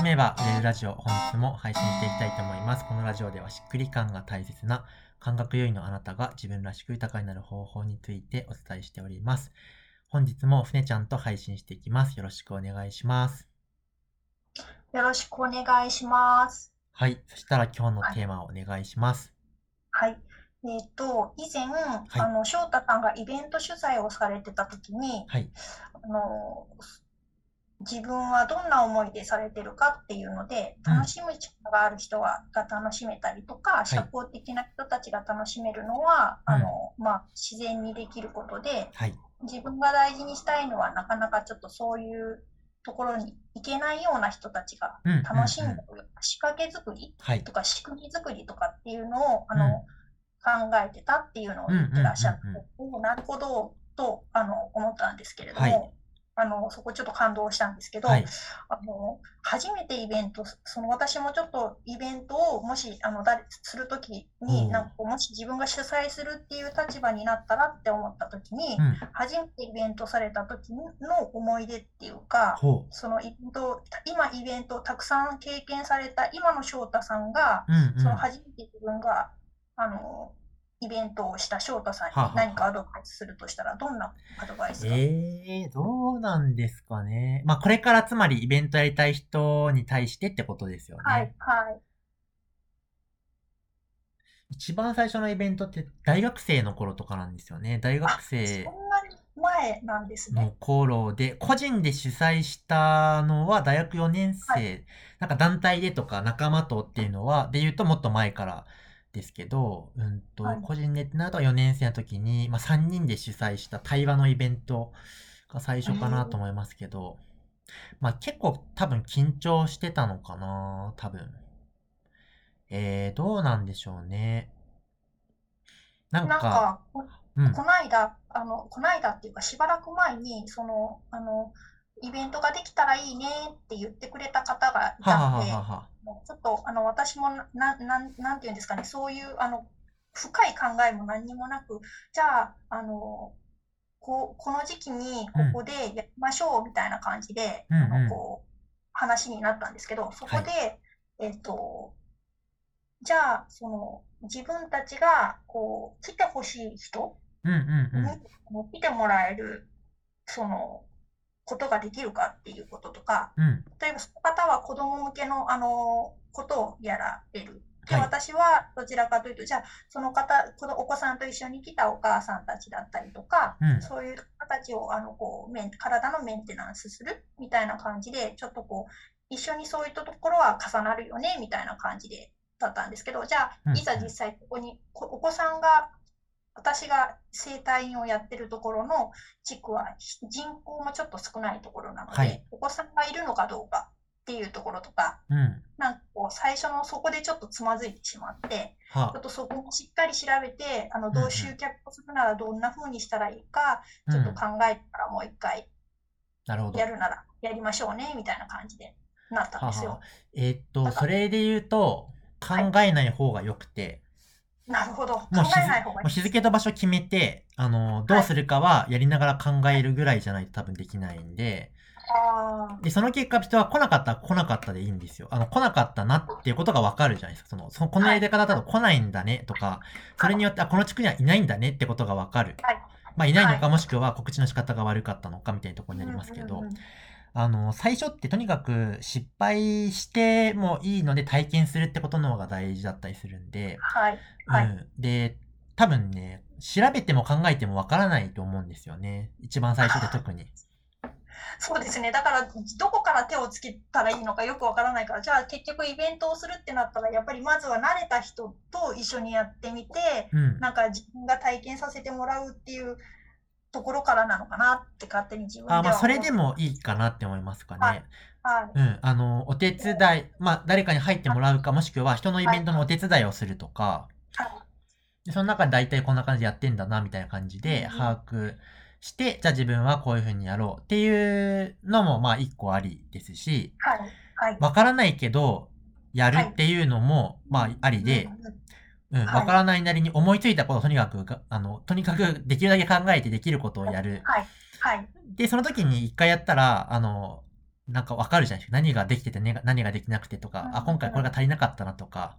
楽しめば売れるラジオ、本日も配信していきたいと思います。このラジオではしっくり感が大切な感覚優位のあなたが自分らしく豊かになる方法についてお伝えしております。本日もふねちゃんと配信していきます。よろしくお願いします。よろしくお願いします。はい。そしたら今日のテーマをお願いします。はい。えっと、以前、あの、翔太さんがイベント取材をされてた時に、はい。あの、自分はどんな思いでされてるかっていうので、うん。楽しむ力がある人がが楽しめたりとか、社交的な人たちが楽しめるのは、うん。あの、まあ、自然にできることで、はい。自分が大事にしたいのは、なかなかちょっとそういうところに行けないような人たちがうんうんうん。楽しむ仕掛け作りはい。と。か仕組み作りとかっていうのを、あの、考えてたっていうのを言ってらっしゃってなるほど、と、あの、思ったんですけれども、はいあの、そこちょっと感動したんですけど、はい。あの、初めてイベント、その私もちょっとイベントをもし、あの、誰、するときに、うんなんかもし自分が主催するっていう立場になったらって思ったときに、うん。初めてイベントされた時の思い出っていうか、ほそのイベント、今イベントをたくさん経験された今の翔太さんが、う。うんうん。その初めて自分が、あの、イベントをした翔太さんに何かアドバイスするとしたら、どんなアドバイスが、ええー、どうなんですかね。まあ、これからつまりイベントやりたい人に対してってことですよね。はい、はい。一番最初のイベントって大学生の頃とかなんですよね。大学生そんなに前なんですのね。頃で、個人で主催したのは大学4年生、はなんか団体でとか仲間とっていうのは、で言うともっと前からですけど、うんと、はい個人でってなると4年生の時に、まあ3人で主催した対話のイベントが最初かなと思いますけど、まあ結構多分緊張してたのかな多分。えー、どうなんでしょうね。なんか、なんか、こうん。こないだ、あの、こないだっていうか、しばらく前に、その、あの、イベントができたらいいねって言ってくれた方がいたので、ちょっと、あの、私もな、な、なん、なんていうんですかね、そういう、あの、深い考えも何にもなく、じゃあ、あの、こう、この時期にここでやりましょうみたいな感じで、あの、こう、話になったんですけど、そこで、えっと、じゃあ、その、自分たちが、こう、来てほしい人うんうんうん。に、来てもらえる、その、ことができるかっていうこととか、うん。例えばその方は子供向けの、あのことをやられる。で、はい私はどちらかというと、じゃあ、その方、このお子さんと一緒に来たお母さんたちだったりとか、うんそういう方たちを、あの、こう、メン体のメンテナンスするみたいな感じで、ちょっとこう、一緒にそういったところは重なるよね、みたいな感じで、だったんですけど、じゃあ、うんいざ実際ここに、こお子さんが、私が整体院をやってるところの地区は人口もちょっと少ないところなので、はいお子さんがいるのかどうかっていうところとか、うん。なんかこう最初のそこでちょっとつまずいてしまって、はちょっとそこもしっかり調べて、あの、どう集客をするならどんな風にしたらいいか、うんちょっと考えてからもう一回。やるならやりましょうね、みたいな感じでなったんですよはは。えーっと、それで言うと、考はいえない方が良くて、なるほど。考もう日えない方がいい。もう日付と場所決めて、あの、どうするかはやりながら考えるぐらいじゃないと多分できないんで、あで、その結果人は来なかったら来なかったでいいんですよ。あの、来なかったなっていうことがわかるじゃないですか。その、そのこのやり方だと来ないんだねとか、それによって、あ、この地区にはいないんだねってことがわかる。はいまあ、いないのか、はいもしくは告知の仕方が悪かったのかみたいなところあ。になりますけどうんうん、うんあの、最初ってとにかく失敗してもいいので体験するってことの方が大事だったりするんで、はい。はい。うん。で、多分ね、調べても考えてもわからないと思うんですよね。一番最初で特に。そうですね。だから、どこから手をつけたらいいのかよくわからないから、じゃあ結局イベントをするってなったら、やっぱりまずは慣れた人と一緒にやってみて、うん。なんか自分が体験させてもらうっていうところからなのかなって勝手に自分ではあ、まあ、それで思もいいかなって思いますかはね。う。はい。うん。あの、お手伝い、まあ、誰かに入ってもらうか、もしくは人のイベントのお手伝いをするとか、はいでその中で大体こんな感じでやってんだな、みたいな感じでうん把握して、じゃあ自分はこういう風にやろうっていうのも、まあ、一個ありですし、はい。はい。わからないけど、やるっていうのも、まあ、ありで、うんうんわからないなりに思いついたことをとにかくが、あの、とにかくできるだけ考えてできることをやる。はい。はい。で、その時に一回やったら、あの、なんかわかるじゃないですか。何ができてて、ね、何ができなくてとか、うんあ、今回これが足りなかったなとか、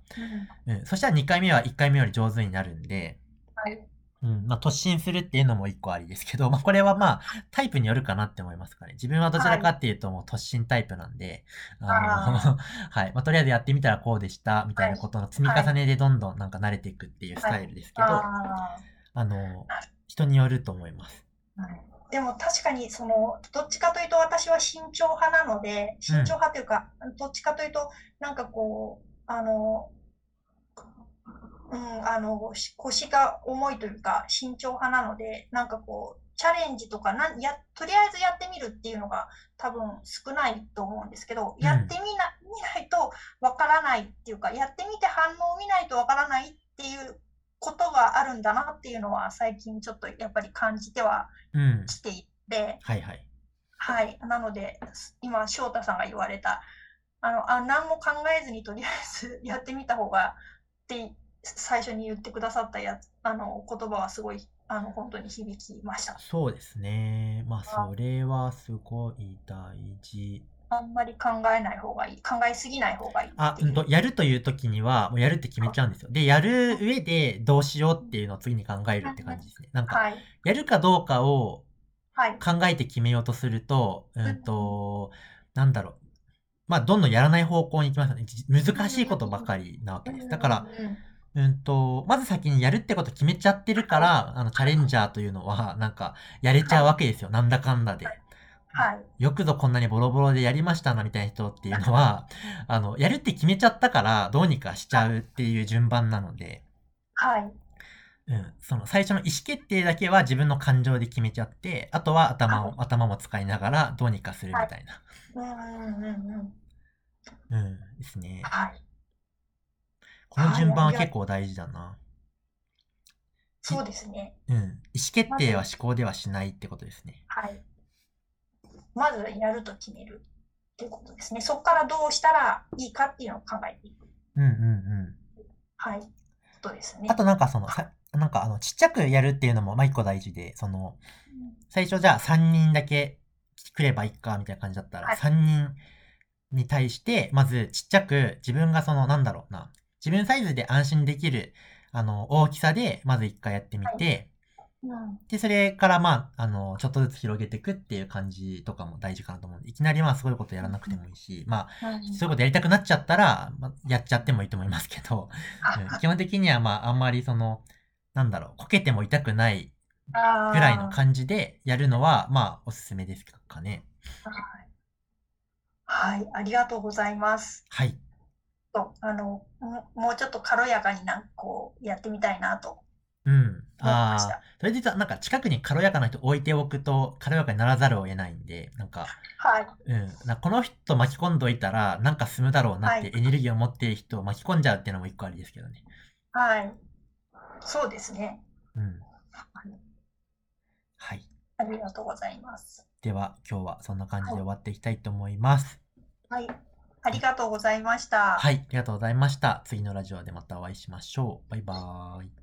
うんうん。そしたら2回目は1回目より上手になるんで、はい。うん。まあ、突進するっていうのも一個ありですけど、まあ、これはまあ、タイプによるかなって思いますかね。自分はどちらかっていうともう突進タイプなんで、あの、あ はい。まあ、とりあえずやってみたらこうでした、みたいなことの積み重ねでどんどんなんか慣れていくっていうスタイルですけど、ああの、人によると思います。ーはいでも確かにそのどっちかというと私は慎重派なので慎重派というか、どっちかというとなんかこうあのうんあのし腰が重いというか慎重派なのでなんかこうチャレンジとかなんやとりあえずやってみるっていうのが多分少ないと思うんですけど、うんやってみな見ないとわからないっていうかやってみて反応を見ないとわからないっていうことがあるんだなっていうのは最近ちょっとやっぱり感じてはうん。来ていて、はいはい。はい、なので今翔太さんが言われたあのあ何も考えずにとりあえずやってみた方がって最初に言ってくださったやつあの言葉はすごいあの本当に響きました。そうですね。まあ、それはすごい大事。あんまり考えない方がいい考えすぎない方がいいいううんと、やるという時には、もうやるって決めちゃうんですよ。で、やる上でどうしようっていうのを次に考えるって感じですね。なんか、はいやるかどうかをはい考えて決めようとすると、うんと、なんだろう。まあ、どんどんやらない方向に行きますよね。じ難しいことばかりなわけです。だから、うんうんうんと、まず先にやるってこと決めちゃってるから、あの、チャレンジャーというのは、なんか、やれちゃうわけですよ。なんだかんだで。はい。よくぞこんなにボロボロでやりましたな、みたいな人っていうのは、あの、やるって決めちゃったから、どうにかしちゃうっていう順番なので、はい。うん、その最初の意思決定だけは自分の感情で決めちゃって、あとは頭を、頭も使いながらどうにかするみたいな。うんうんうんうん。うん、ですね。はいこの順番は結構大事だな。そうですねうん。意思決定は思考ではしないってことですね。はいまずやると決めるっていうことですねそこからどうしたらいいかっていうのを考えていくうんうんうん。はいことですねあとなんかその、さなんかあの、ちっちゃくやるっていうのも、まあ、一個大事で、その、最初じゃあ3人だけ来ればいいか、みたいな感じだったら、はい3人に対して、まずちっちゃく自分がその、なんだろうな、自分サイズで安心できる、あの、大きさで、まず一回やってみて、うん。で、それからまあ、あの、ちょっとずつ広げていくっていう感じとかも大事かなと思うんで、いきなりまあ、すごいことやらなくてもいいし、まあ、うん。そういうことやりたくなっちゃったら、まあ、やっちゃってもいいと思いますけど、うん。基本的にはまあ、あんまりその、なんだろう、こけても痛くないぐらいの感じでやるのは、まあ、おすすめですかね。はい、ありがとうございます。はい。とあのももうちょっと軽やかになんかこうやってみたいなとうん。ああそれで言うと、なんか近くに軽やかな人置いておくと、軽やかにならざるを得ないんで、なんか、はい、うん。なこの人巻き込んどいたら、なんか進むだろうなってはエネルギーを持っている人を巻き込んじゃうっていうのも一個ありですけどね。はい、そうですね。うん。はい。ありがとうございます。では、今日はそんな感じで終わっていきたいと思います。はい、ありがとうございました。はい。ありがとうございました。次のラジオでまたお会いしましょう。バイバーイ。